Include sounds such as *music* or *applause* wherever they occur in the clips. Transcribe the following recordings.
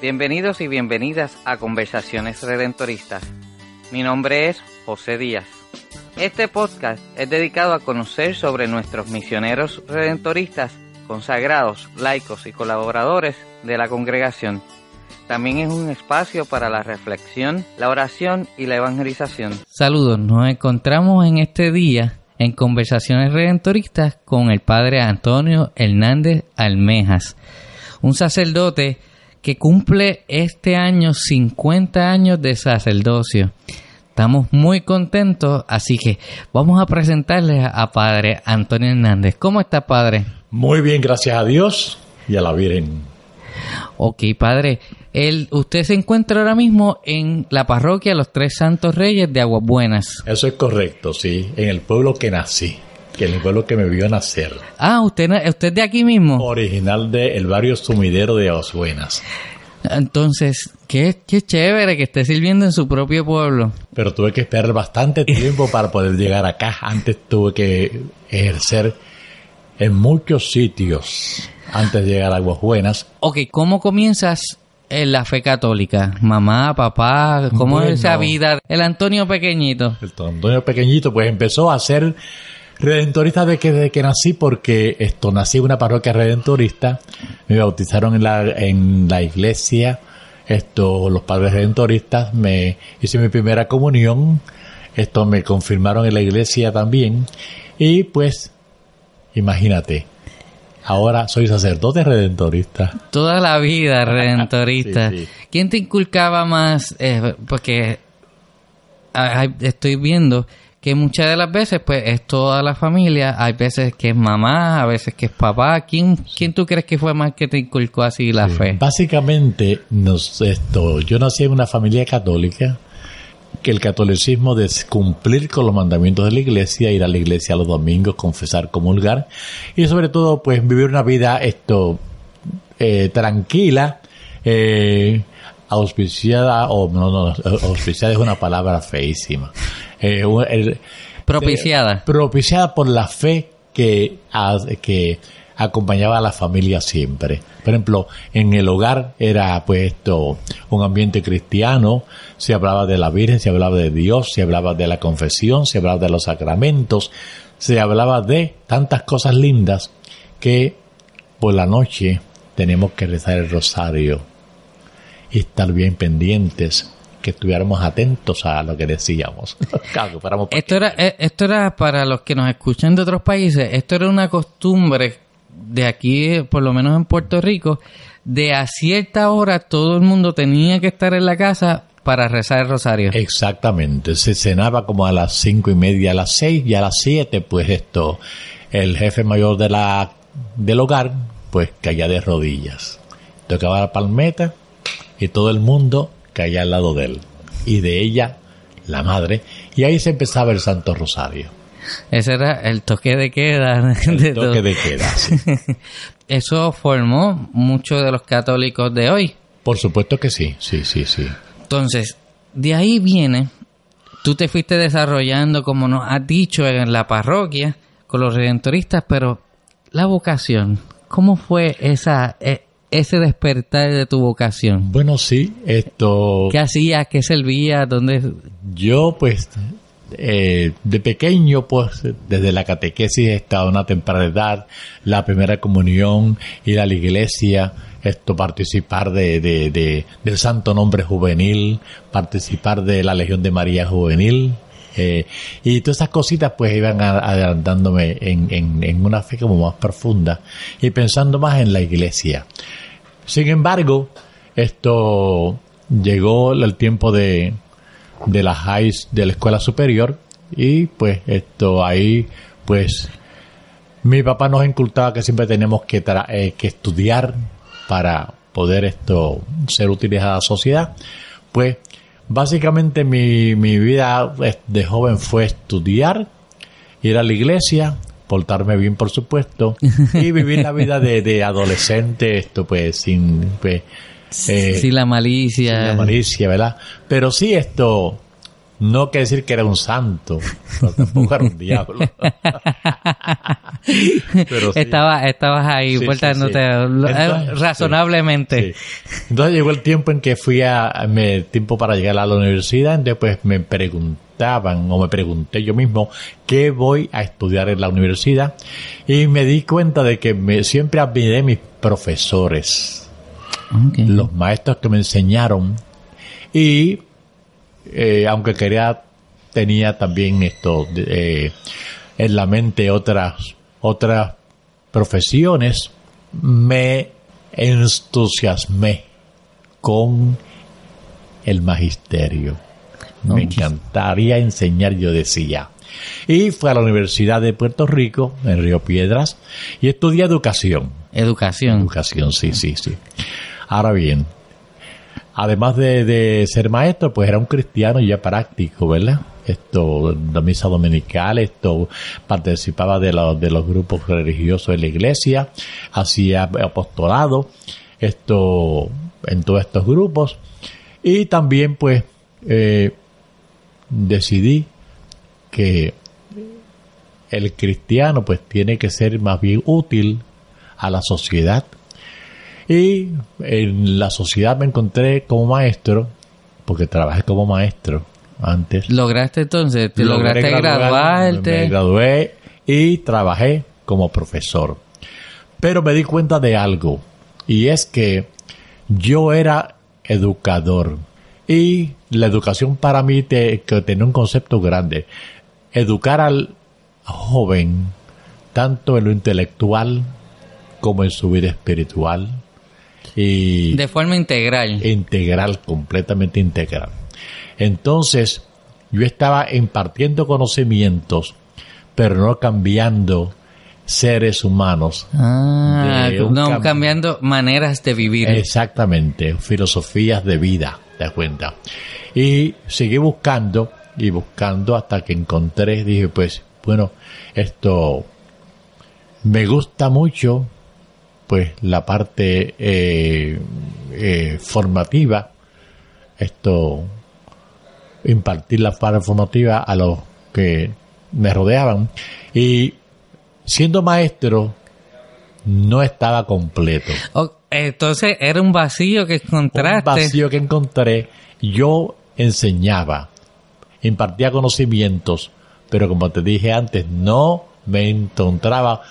Bienvenidos y bienvenidas a Conversaciones Redentoristas. Mi nombre es José Díaz. Este podcast es dedicado a conocer sobre nuestros misioneros redentoristas, consagrados, laicos y colaboradores de la congregación. También es un espacio para la reflexión, la oración y la evangelización. Saludos, nos encontramos en este día en Conversaciones Redentoristas con el Padre Antonio Hernández Almejas, un sacerdote que cumple este año 50 años de sacerdocio. Estamos muy contentos, así que vamos a presentarles a Padre Antonio Hernández. ¿Cómo está, Padre? Muy bien, gracias a Dios y a la Virgen. Ok, Padre. El, usted se encuentra ahora mismo en la parroquia Los Tres Santos Reyes de Aguas Buenas. Eso es correcto, sí, en el pueblo que nací, que el pueblo que me vio nacer. Ah, usted, usted de aquí mismo. Original del barrio sumidero de Aguas Buenas. Entonces, qué, qué chévere que esté sirviendo en su propio pueblo. Pero tuve que esperar bastante *laughs* tiempo para poder llegar acá. Antes tuve que ejercer en muchos sitios antes de llegar a Aguas Buenas. Ok, ¿cómo comienzas en la fe católica? Mamá, papá, ¿cómo Bueno. es esa vida? El Antonio pequeñito. El Antonio pequeñito pues empezó a ser redentorista desde que, desde que nací porque esto nací en una parroquia redentorista, me bautizaron en la, en la iglesia, esto los padres redentoristas, me hice mi primera comunión, esto me confirmaron en la iglesia también y pues imagínate, ahora soy sacerdote redentorista. Toda la vida *laughs* redentorista. Sí, sí. ¿Quién te inculcaba más? Eh, porque estoy viendo que muchas de las veces pues es toda la familia, hay veces que es mamá, a veces que es papá. ¿Quién, quién tú crees que fue más que te inculcó así la fe? Básicamente, nos, esto, yo nací en una familia católica, que el catolicismo de cumplir con los mandamientos de la iglesia, ir a la iglesia los domingos, confesar, comulgar, y sobre todo, pues vivir una vida esto eh, tranquila, eh, auspiciada, o no, no, auspiciada es una palabra feísima. Eh, un- el- Propiciada. propiciada por la fe que, a- que acompañaba a la familia siempre. Por ejemplo, en el hogar era pues esto, un ambiente cristiano, se hablaba de la Virgen, se hablaba de Dios, se hablaba de la confesión, se hablaba de los sacramentos, se hablaba de tantas cosas lindas que por la noche tenemos que rezar el rosario y estar bien pendientes, que estuviéramos atentos a lo que decíamos. Claro, *laughs* que fuéramos Esto era, eh, esto era para los que nos escuchan de otros países, esto era una costumbre de aquí, por lo menos en Puerto Rico, de a cierta hora todo el mundo tenía que estar en la casa para rezar el rosario. Exactamente, se cenaba como a las cinco y media, a las seis y a las siete, pues esto, el jefe mayor de la, del hogar, pues caía de rodillas. Tocaba la palmeta y todo el mundo caía al lado de él. Y de ella, la madre, y ahí se empezaba el Santo Rosario. Ese era el toque de queda. El de toque todo. de queda. sí. *laughs* Eso formó muchos de los católicos de hoy. Por supuesto que sí, sí, sí, sí. Entonces, de ahí viene, tú te fuiste desarrollando, como nos has dicho, en la parroquia, con los redentoristas, pero la vocación, ¿cómo fue esa, e- ese despertar de tu vocación? Bueno, sí, esto... ¿Qué hacías? ¿Qué servías? ¿Dónde? Yo, pues, eh, de pequeño, pues, desde la catequesis estaba a una temprana edad, la primera comunión, ir a la iglesia, esto, participar de, de, de- del Santo Nombre Juvenil, participar de la Legión de María Juvenil, eh, y todas esas cositas pues iban adelantándome en, en, en una fe como más profunda y pensando más en la iglesia. Sin embargo, esto llegó el tiempo de, de la high, de la escuela superior y pues esto ahí pues mi papá nos incultaba que siempre tenemos que, tra- eh, que estudiar para poder esto ser útiles a la sociedad, pues básicamente mi, mi vida de joven fue estudiar, ir a la iglesia, portarme bien por supuesto, *laughs* y vivir la vida de, de adolescente, esto pues sin pues, eh, sin la malicia. Sin la malicia, ¿verdad? Pero sí esto, no quiere decir que era un santo, tampoco era un diablo. *laughs* Pero Estaba, estabas ahí portándote eh, razonablemente. Entonces llegó el tiempo en que fui a, me, tiempo para llegar a la universidad, entonces pues me preguntaban o me pregunté yo mismo qué voy a estudiar en la universidad y me di cuenta de que me, siempre admiré mis profesores los maestros que me enseñaron y eh, aunque quería tenía también esto eh, en la mente otras otras profesiones me entusiasmé con el magisterio. Me encantaría enseñar yo decía. Y fue a la Universidad de Puerto Rico en Río Piedras y estudié educación. Educación. Educación sí sí sí. Ahora bien, además de, ser maestro, pues era un cristiano ya práctico, ¿verdad? Esto, la misa dominical, esto, participaba de los, de los grupos religiosos de la iglesia, hacía apostolado, esto, en todos estos grupos. Y también, pues, eh, decidí que el cristiano, pues, tiene que ser más bien útil a la sociedad, y en la sociedad me encontré como maestro, porque trabajé como maestro antes. ¿Lograste entonces? ¿Te lograste graduarte? Me gradué y trabajé como profesor. Pero me di cuenta de algo, y es que yo era educador. Y la educación para mí te, que tenía un concepto grande. Educar al joven, tanto en lo intelectual como en su vida espiritual, y de forma integral. Integral, completamente integral. Entonces, yo estaba impartiendo conocimientos, pero no cambiando seres humanos. Ah, no cambiando maneras de vivir. Exactamente, filosofías de vida, te das cuenta. Y seguí buscando y buscando hasta que encontré, dije, pues, bueno, esto me gusta mucho pues la parte eh, eh, formativa, esto, impartir la parte formativa a los que me rodeaban y siendo maestro no estaba completo. entonces era un vacío que encontraste. Un vacío que encontré. Yo enseñaba, impartía conocimientos, pero como te dije antes, no me encontraba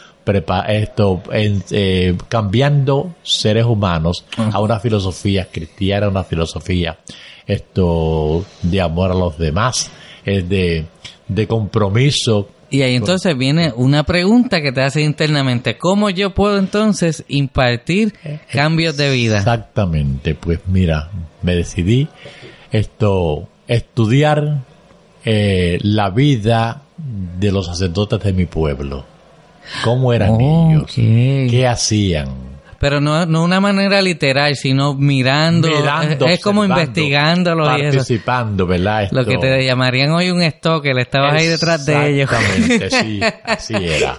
esto, eh, cambiando seres humanos a una filosofía cristiana, una filosofía esto de amor a los demás, es de, de compromiso. Y ahí entonces viene una pregunta que te hace internamente, ¿cómo yo puedo entonces impartir cambios de vida? Exactamente, pues mira, me decidí esto, estudiar eh, la vida de los sacerdotes de mi pueblo cómo eran ellos, qué hacían. Pero no, no una manera literal, sino mirando, es, como investigándolos participando, ¿verdad? Lo que te llamarían hoy un stalker, estabas ahí detrás de ellos. Exactamente, *laughs* sí, así era.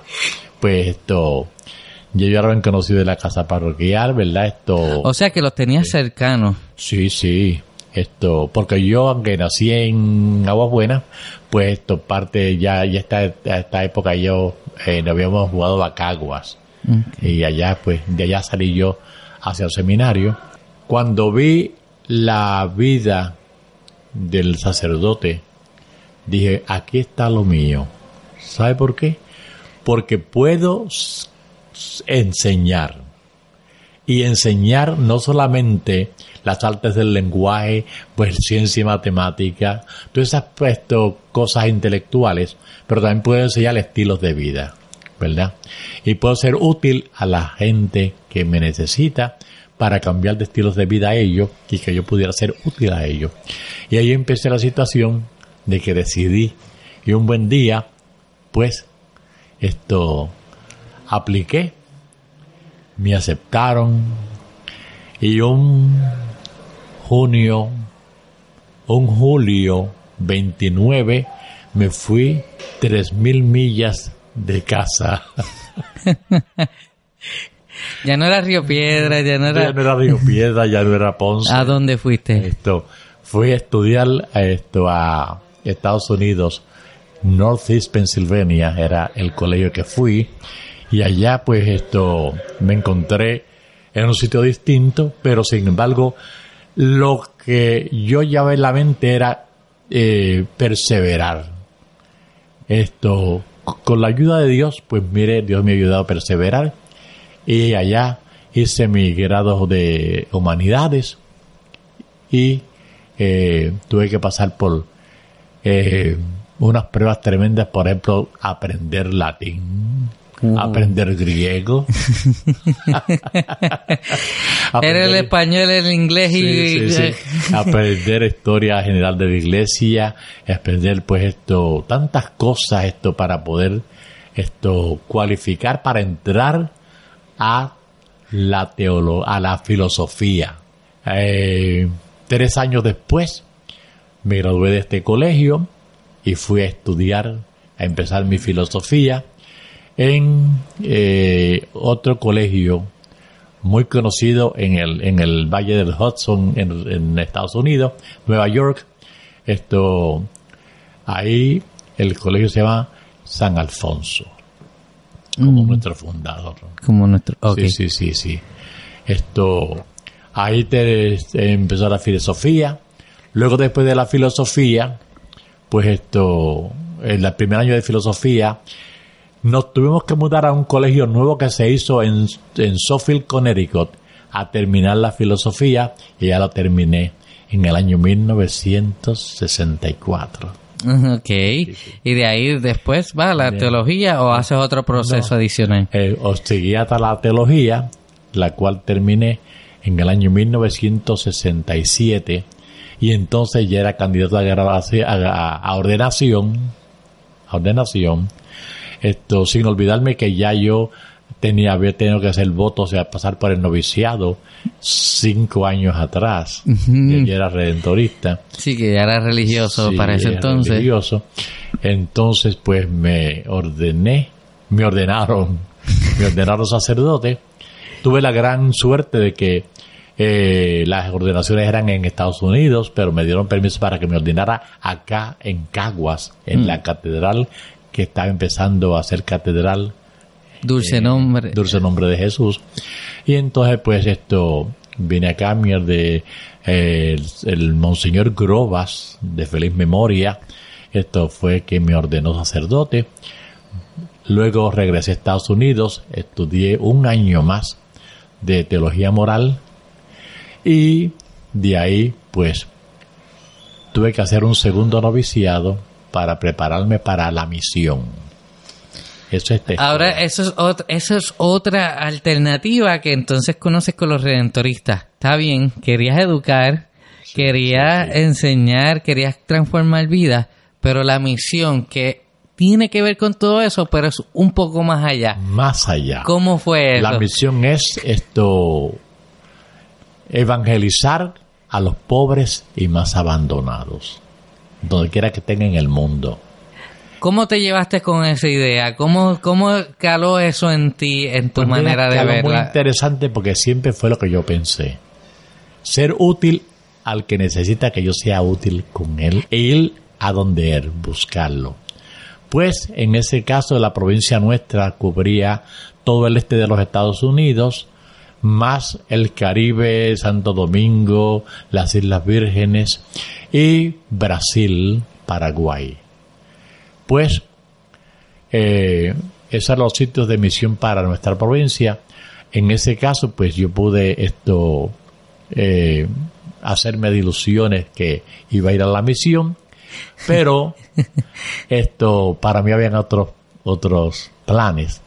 Pues esto, yo ya lo habían conocido de la casa parroquial, ¿verdad? Esto. O sea que los tenías cercanos. Sí, sí. Esto, porque yo, aunque nací en Aguas Buenas, pues esto parte ya, ya esta, esta época yo eh, nos habíamos jugado a Caguas. Y allá, pues, de allá salí yo hacia el seminario. Cuando vi la vida del sacerdote, dije, aquí está lo mío. ¿Sabe por qué? Porque puedo enseñar. Y enseñar no solamente las artes del lenguaje, pues ciencia y matemática, todo ese aspecto, cosas intelectuales, pero también puedo enseñar estilos de vida, ¿verdad? Y puedo ser útil a la gente que me necesita para cambiar de estilos de vida a ellos y que yo pudiera ser útil a ellos. Y ahí empecé la situación de que decidí y un buen día, pues, esto apliqué, me aceptaron Y un junio, un julio 29, me fui 3.000 millas de casa. *laughs* ya no era Río Piedra, ya no era... Ya no era Río Piedra, ya no era Ponce. ¿A dónde fuiste? Esto, fui a estudiar esto a Estados Unidos, Northeast Pennsylvania, era el colegio que fui. Y allá pues esto me encontré en un sitio distinto, pero sin embargo lo que yo llevaba en la mente era eh, perseverar. Esto, con la ayuda de Dios, pues mire, Dios me ha ayudado a perseverar. Y allá hice mi grado de humanidades y eh, tuve que pasar por eh, unas pruebas tremendas, por ejemplo, aprender latín aprender griego. *laughs* Era el español, el inglés y... *laughs* aprender historia general de la iglesia, aprender pues esto, tantas cosas esto para poder esto cualificar para entrar a la teolo a la filosofía. Eh, tres años después me gradué de este colegio y fui a estudiar, a empezar mi filosofía en eh, otro colegio muy conocido en el, en el Valle del Hudson en, Estados Unidos, Nueva York. Esto, ahí el colegio se llama San Alfonso, como mm. nuestro fundador. Como nuestro, Sí, sí, sí, sí. Esto, ahí te, empezó la filosofía. Luego después de la filosofía, pues esto, en el primer año de filosofía, nos tuvimos que mudar a un colegio nuevo que se hizo en, en Sofield, Connecticut, a terminar la filosofía y ya lo terminé en el año 1964. Ok, y de ahí después va la teología o haces otro proceso adicional. Eh, os seguí hasta la teología, la cual terminé en el año 1967 y entonces ya era candidato a, a, a ordenación, a ordenación esto, sin olvidarme que ya yo tenía, había tenido que hacer votos, o sea, pasar por el noviciado cinco años atrás. Yo ya era redentorista. Sí, que ya era religioso para ese entonces. Religioso. Entonces, pues me ordené, me ordenaron, *laughs* me ordenaron sacerdote. Tuve la gran suerte de que eh, las ordenaciones eran en Estados Unidos, pero me dieron permiso para que me ordenara acá en Caguas, en mm. la catedral que estaba empezando a hacer catedral. Dulce eh, nombre. Dulce nombre de Jesús. Y entonces pues esto, vine acá, de eh, el, Monseñor Grobas, de feliz memoria, esto fue que me ordenó sacerdote. Luego regresé a Estados Unidos, estudié un año más de teología moral y de ahí pues tuve que hacer un segundo noviciado para prepararme para la misión. Eso es Ahora, eso es, otra, eso es otra alternativa que entonces conoces con los redentoristas. Está bien, querías educar, querías enseñar, querías transformar vidas, pero la misión que tiene que ver con todo eso, pero es un poco más allá. Más allá. ¿Cómo fue eso? La misión es esto, evangelizar a los pobres y más abandonados donde quiera que estén en el mundo. ¿Cómo te llevaste con esa idea? ¿Cómo, cómo caló eso en ti, en tu pues manera de verla? muy interesante porque siempre fue lo que yo pensé. Ser útil al que necesita que yo sea útil con él e ir a donde él, buscarlo. Pues en ese caso la provincia nuestra cubría todo el este de los Estados Unidos, más el Caribe, Santo Domingo, las Islas Vírgenes y Brasil, Paraguay. Pues eh, esos eran los sitios de misión para nuestra provincia. En ese caso, pues yo pude esto eh, hacerme de ilusiones que iba a ir a la misión, pero *laughs* esto para mí habían otros otros planes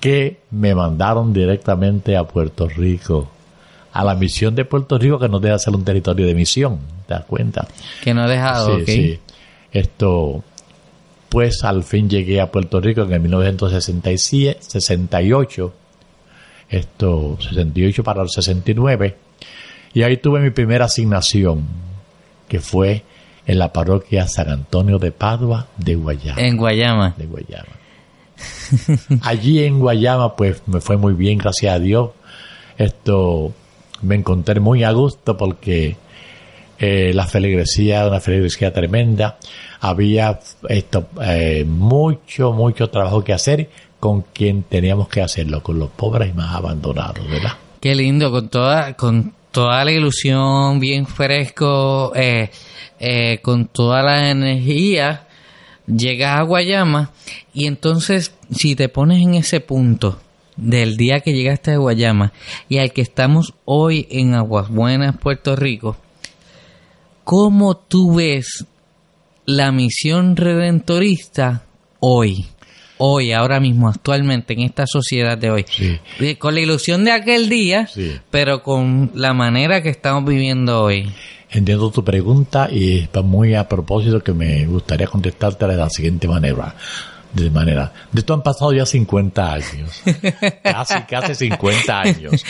que me mandaron directamente a Puerto Rico, a la misión de Puerto Rico que no deja ser un territorio de misión, ¿te das cuenta? Que no ha dejado, sí, sí. Esto, pues al fin llegué a Puerto Rico en el 1967, 68, esto, 68 para el 69, Y ahí tuve mi primera asignación, que fue en la parroquia San Antonio de Padua de Guayama. En Guayama. De Guayama. Allí en Guayama, pues me fue muy bien, gracias a Dios. Esto me encontré muy a gusto porque eh, la feligresía, una feligresía tremenda. Había esto, eh, mucho, mucho trabajo que hacer con quien teníamos que hacerlo, con los pobres y más abandonados, ¿verdad? Qué lindo, con toda, con toda la ilusión, bien fresco, eh, con toda la energía, llegas a Guayama y entonces si te pones en ese punto del día que llegaste a Guayama y al que estamos hoy en Aguas Buenas, Puerto Rico, ¿cómo tú ves la misión redentorista hoy? Hoy, ahora mismo, actualmente, en esta sociedad de hoy. Sí. Con la ilusión de aquel día, Sí. pero con la manera que estamos viviendo hoy. Entiendo tu pregunta y está muy a propósito que me gustaría contestarte de la siguiente manera. De manera, de esto han pasado ya 50 años. *laughs* casi, casi 50 años.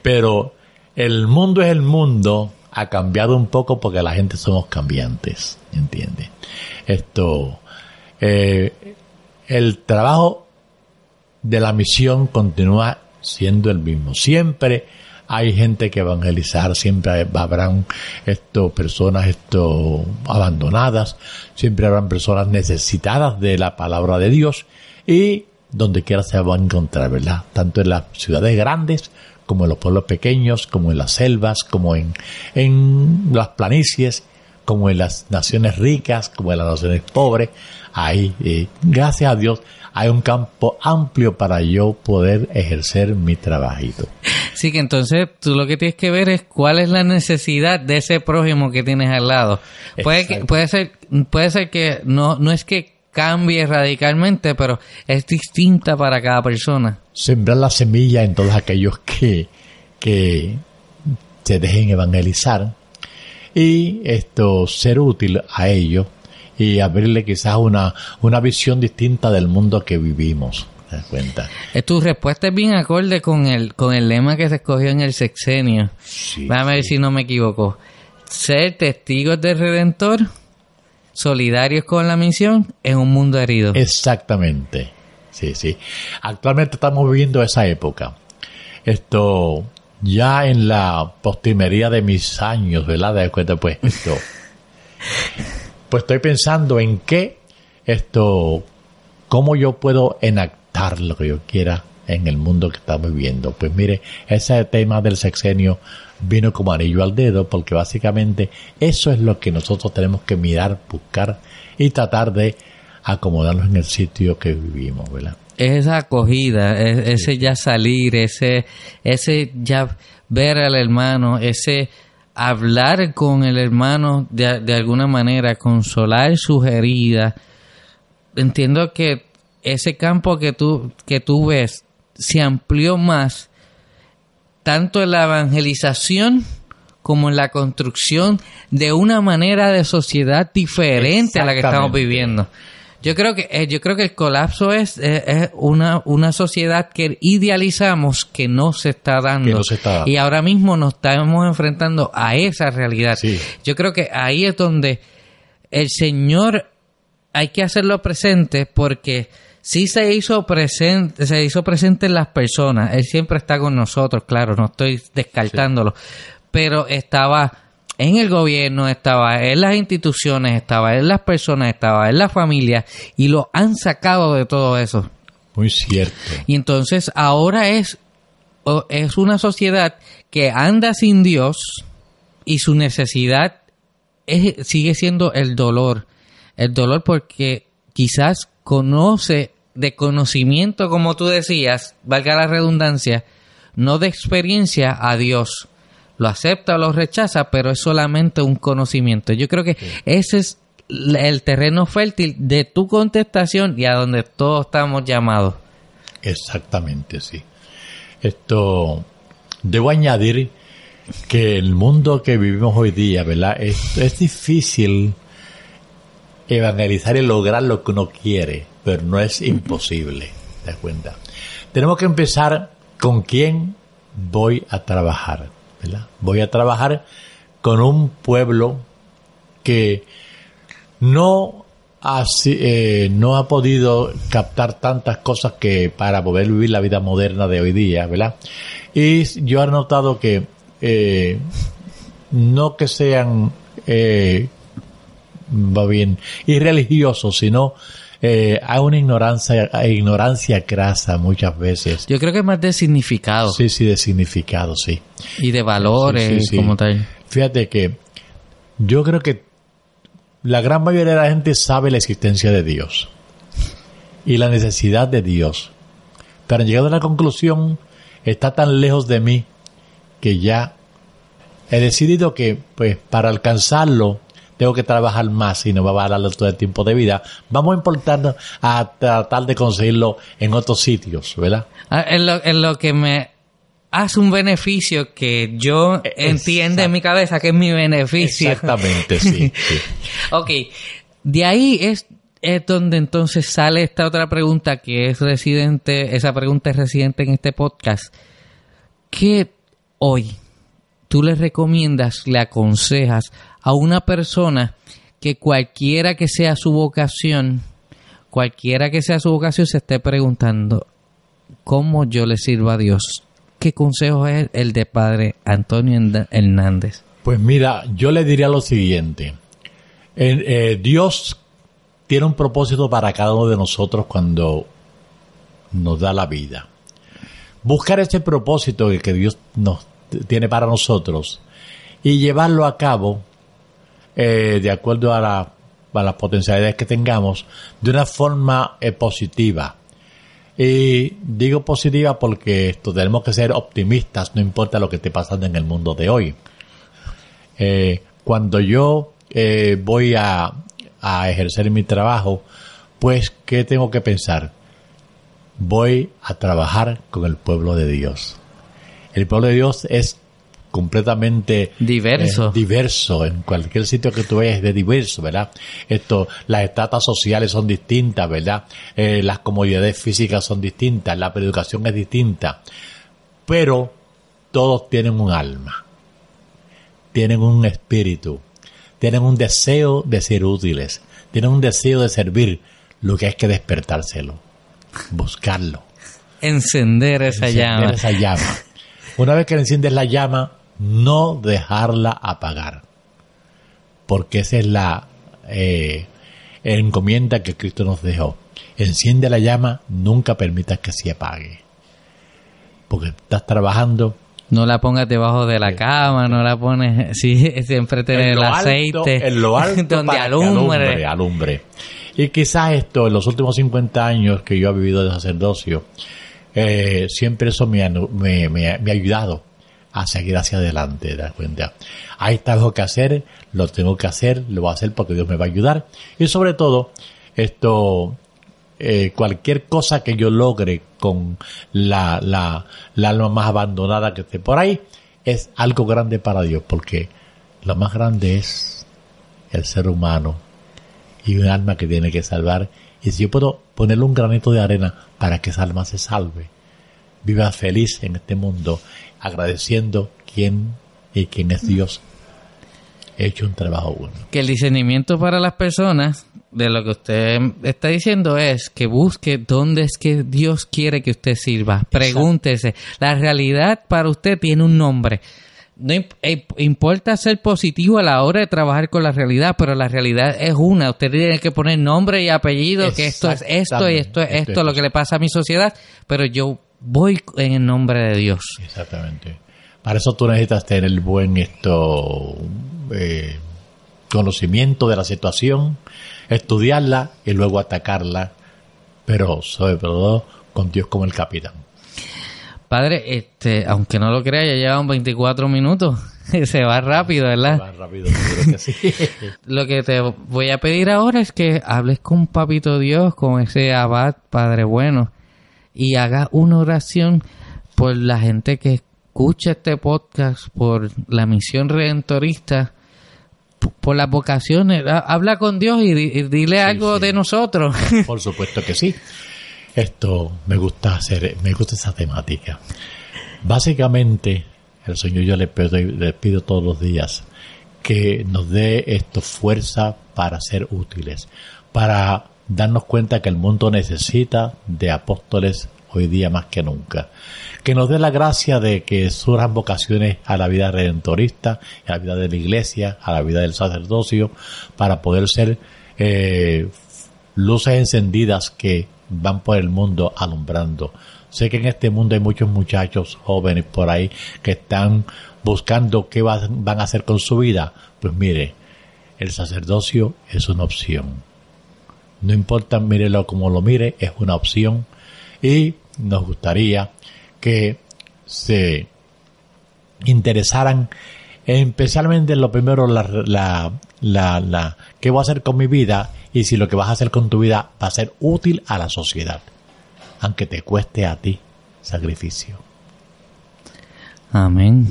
Pero el mundo es el mundo, ha cambiado un poco porque la gente somos cambiantes, ¿entiendes? Esto, eh, el trabajo de la misión continúa siendo el mismo. Siempre hay gente que evangelizar, siempre habrán esto, personas abandonadas, siempre habrán personas necesitadas de la palabra de Dios y donde quiera se van a encontrar, ¿verdad? Tanto en las ciudades grandes como en los pueblos pequeños, como en las selvas, como en, en las planicies, como en las naciones ricas, como en las naciones pobres. Ahí, eh, gracias a Dios, hay un campo amplio para yo poder ejercer mi trabajito. Sí, que entonces tú lo que tienes que ver es cuál es la necesidad de ese prójimo que tienes al lado. Puede, que, puede ser, puede ser que no, no es que cambie radicalmente, pero es distinta para cada persona. Sembrar la semilla en todos aquellos que, que se dejen evangelizar y esto ser útil a ellos y abrirle quizás una, una visión distinta del mundo que vivimos. ¿Te das cuenta? Eh, Tu respuesta es bien acorde con el, con el lema que se escogió en el sexenio. Sí, Déjame ver sí. si no me equivoco. Ser testigos del Redentor, solidarios con la misión en un mundo herido. Exactamente. Sí, sí. Actualmente estamos viviendo esa época. Esto, ya en la postrimería de mis años, ¿verdad? De cuenta, pues, esto. *laughs* pues estoy pensando en qué, esto, cómo yo puedo enactar lo que yo quiera en el mundo que estamos viviendo. Pues mire, ese tema del sexenio vino como anillo al dedo porque básicamente eso es lo que nosotros tenemos que mirar, buscar y tratar de acomodarnos en el sitio que vivimos, ¿verdad? Esa acogida, e- ese ya salir, ese, ese ya ver al hermano, ese hablar con el hermano de, de alguna manera, consolar sus heridas. Entiendo que ese campo que tú, que tú ves se amplió más tanto en la evangelización como en la construcción de una manera de sociedad diferente a la que estamos viviendo. Yo creo que eh, yo creo que el colapso es, eh, es una, una sociedad que idealizamos que no se está dando. Que no se está dando. Y ahora mismo nos estamos enfrentando a esa realidad. Sí. Yo creo que ahí es donde el Señor hay que hacerlo presente porque sí se hizo presente, se hizo presente en las personas. Él siempre está con nosotros, claro, no estoy descartándolo. Pero estaba en el gobierno, estaba en las instituciones, estaba en las personas, estaba en la familia y lo han sacado de todo eso. Muy cierto. Y entonces ahora es, es una sociedad que anda sin Dios y su necesidad es- sigue siendo el dolor. El dolor porque quizás conoce de conocimiento, como tú decías, valga la redundancia, no de experiencia a Dios. Lo acepta o lo rechaza, pero es solamente un conocimiento. Yo creo que ese es el terreno fértil de tu contestación y a donde todos estamos llamados. Exactamente, sí. Esto, debo añadir que el mundo que vivimos hoy día, ¿verdad? Es, es difícil evangelizar y lograr lo que uno quiere, pero no es imposible, ¿te das cuenta? Tenemos que empezar con quién voy a trabajar, Voy a trabajar con un pueblo que no ha, eh, no ha podido captar tantas cosas que para poder vivir la vida moderna de hoy día, ¿verdad? Y yo he notado que eh, no que sean eh, va bien irreligiosos, sino eh, hay una ignorancia, ignorancia crasa muchas veces. Yo creo que es más de significado Sí, sí, de significado, sí. y de valores Sí, sí, sí. como tal. Fíjate que yo creo que la gran mayoría de la gente sabe la existencia de Dios y la necesidad de Dios. Pero han llegado a la conclusión, está tan lejos de mí que ya he decidido que pues para alcanzarlo tengo que trabajar más y no me va a dar todo el tiempo de vida. Vamos a importar a tratar de conseguirlo en otros sitios, ¿verdad? Ah, En lo, en lo que me hace un beneficio que yo entiendo en mi cabeza que es mi beneficio. Exactamente, sí. *laughs* sí. Ok, de ahí es, es donde entonces sale esta otra pregunta que es residente, esa pregunta es residente en este podcast. ¿Qué hoy tú le recomiendas, le aconsejas a una persona que cualquiera que sea su vocación, cualquiera que sea su vocación, se esté preguntando, ¿cómo yo le sirvo a Dios? ¿Qué consejo es el de Padre Antonio Hernán- Hernández? Pues mira, yo le diría lo siguiente. En- eh, Dios tiene un propósito para cada uno de nosotros cuando nos da la vida. Buscar ese propósito que Dios nos tiene para nosotros y llevarlo a cabo eh, de acuerdo a, la- a las potencialidades que tengamos de una forma eh, positiva. Y digo positiva porque tenemos que ser optimistas, no importa lo que esté pasando en el mundo de hoy. Eh, cuando yo voy a, a ejercer mi trabajo, pues, ¿qué tengo que pensar? Voy a trabajar con el pueblo de Dios. El pueblo de Dios es completamente Diverso. eh, diverso en cualquier sitio que tú vayas es de diverso verdad esto las etapas sociales son distintas verdad Eh, las comodidades físicas son distintas la educación es distinta pero todos tienen un alma tienen un espíritu, tienen un deseo de ser útiles, tienen un deseo de servir, lo que hay que despertárselo, buscarlo, Encender esa encender llama. esa llama. Una vez que le enciendes la llama, no dejarla apagar, porque esa es la eh, encomienda que Cristo nos dejó. Enciende la llama, nunca permitas que se apague, porque estás trabajando No la pongas debajo de la cama, no la pones, *laughs* sí, siempre tener en el lo alto- aceite en lo *laughs* alto donde alumbre. alumbre, alumbre. Y quizás esto, en los últimos 50 años que yo he vivido de sacerdocio, eh, siempre eso me ha, me, me ha- me ha ayudado a seguir hacia adelante, ¿te cuenta? Hay algo que hacer, lo tengo que hacer, lo voy a hacer porque Dios me va a ayudar. Y sobre todo, esto, eh, cualquier cosa que yo logre con la, la, la alma más abandonada que esté por ahí, es algo grande para Dios, porque lo más grande es el ser humano y un alma que tiene que salvar. Y si yo puedo ponerle un granito de arena para que esa alma se salve, viva feliz en este mundo, agradeciendo quién y quién es Dios, he hecho un trabajo bueno. Que el discernimiento para las personas, de lo que usted está diciendo, es que busque dónde es que Dios quiere que usted sirva. Pregúntese. La realidad para usted tiene un nombre. No eh, importa ser positivo a la hora de trabajar con la realidad, pero la realidad es una. Usted tiene que poner nombre y apellido, que esto es esto y esto es esto, lo que le pasa a mi sociedad, pero yo voy en el nombre de Dios. Exactamente. Para eso tú necesitas tener buen esto eh, conocimiento de la situación, estudiarla y luego atacarla, pero sobre todo con Dios como el capitán. Padre, este, aunque no lo crea, ya llevan 24 minutos. *laughs* Se va rápido, ¿verdad? Más rápido, seguro que sí. *laughs* Lo que te voy a pedir ahora es que hables con Papito Dios, con ese abad, Padre Bueno, y hagas una oración por la gente que escucha este podcast, por la misión redentorista, por las vocaciones. Ha- Habla con Dios y, di- y dile algo sí. de nosotros. *laughs* Por supuesto que sí. Esto me gusta hacer, me gusta esa temática. Básicamente, el Señor yo le pido, le pido todos los días que nos dé esto fuerza para ser útiles, para darnos cuenta que el mundo necesita de apóstoles hoy día más que nunca. Que nos dé la gracia de que surjan vocaciones a la vida redentorista, a la vida de la iglesia, a la vida del sacerdocio, para poder ser eh, luces encendidas que van por el mundo alumbrando. Sé que en este mundo hay muchos muchachos jóvenes por ahí que están buscando qué van a hacer con su vida. Pues mire, el sacerdocio es una opción. No importa, mírelo como lo mire, es una opción. Y nos gustaría que se interesaran especialmente lo primero la, la, la, la qué voy a hacer con mi vida y si lo que vas a hacer con tu vida va a ser útil a la sociedad, aunque te cueste a ti sacrificio. Amén.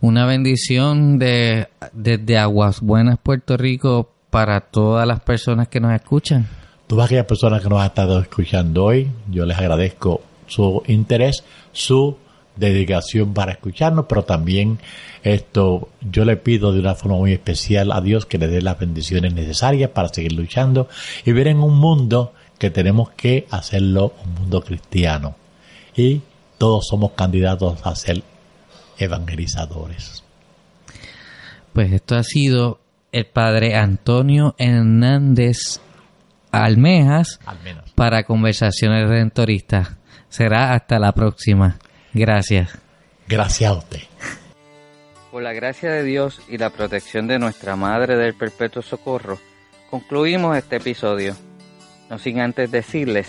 Una bendición de desde Aguas Buenas, Puerto Rico, para todas las personas que nos escuchan. Todas aquellas personas que nos han estado escuchando hoy, yo les agradezco su interés, su dedicación para escucharnos, pero también esto yo le pido de una forma muy especial a Dios que le dé las bendiciones necesarias para seguir luchando y ver en un mundo que tenemos que hacerlo un mundo cristiano y todos somos candidatos a ser evangelizadores. Pues esto ha sido el padre Antonio Hernández Almejas para Conversaciones Redentoristas. Será hasta la próxima. Gracias. Gracias a usted. Por la gracia de Dios y la protección de nuestra Madre del Perpetuo Socorro, concluimos este episodio. No sin antes decirles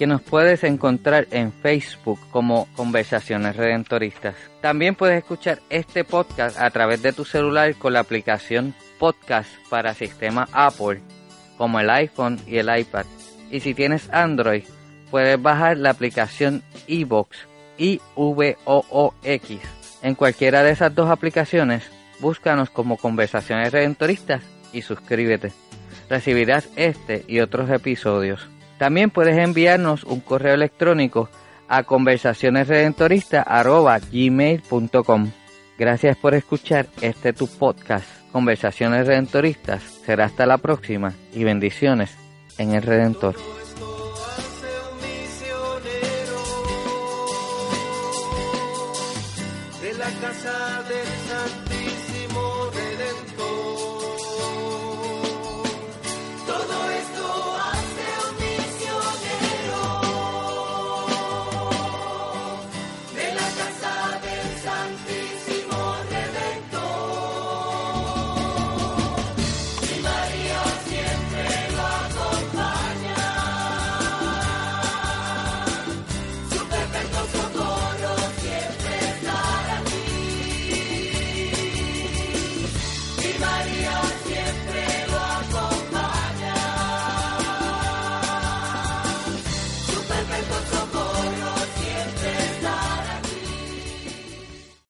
que nos puedes encontrar en Facebook como Conversaciones Redentoristas. También puedes escuchar este podcast a través de tu celular con la aplicación Podcast para sistema Apple, como el iPhone y el iPad. Y si tienes Android, puedes bajar la aplicación iVoox I-V-O-O-X. En cualquiera de esas dos aplicaciones, búscanos como Conversaciones Redentoristas y suscríbete. Recibirás este y otros episodios. También puedes enviarnos un correo electrónico a conversacionesredentoristas.gmail.com Gracias por escuchar este tu podcast, Conversaciones Redentoristas. Será hasta la próxima y bendiciones en el Redentor.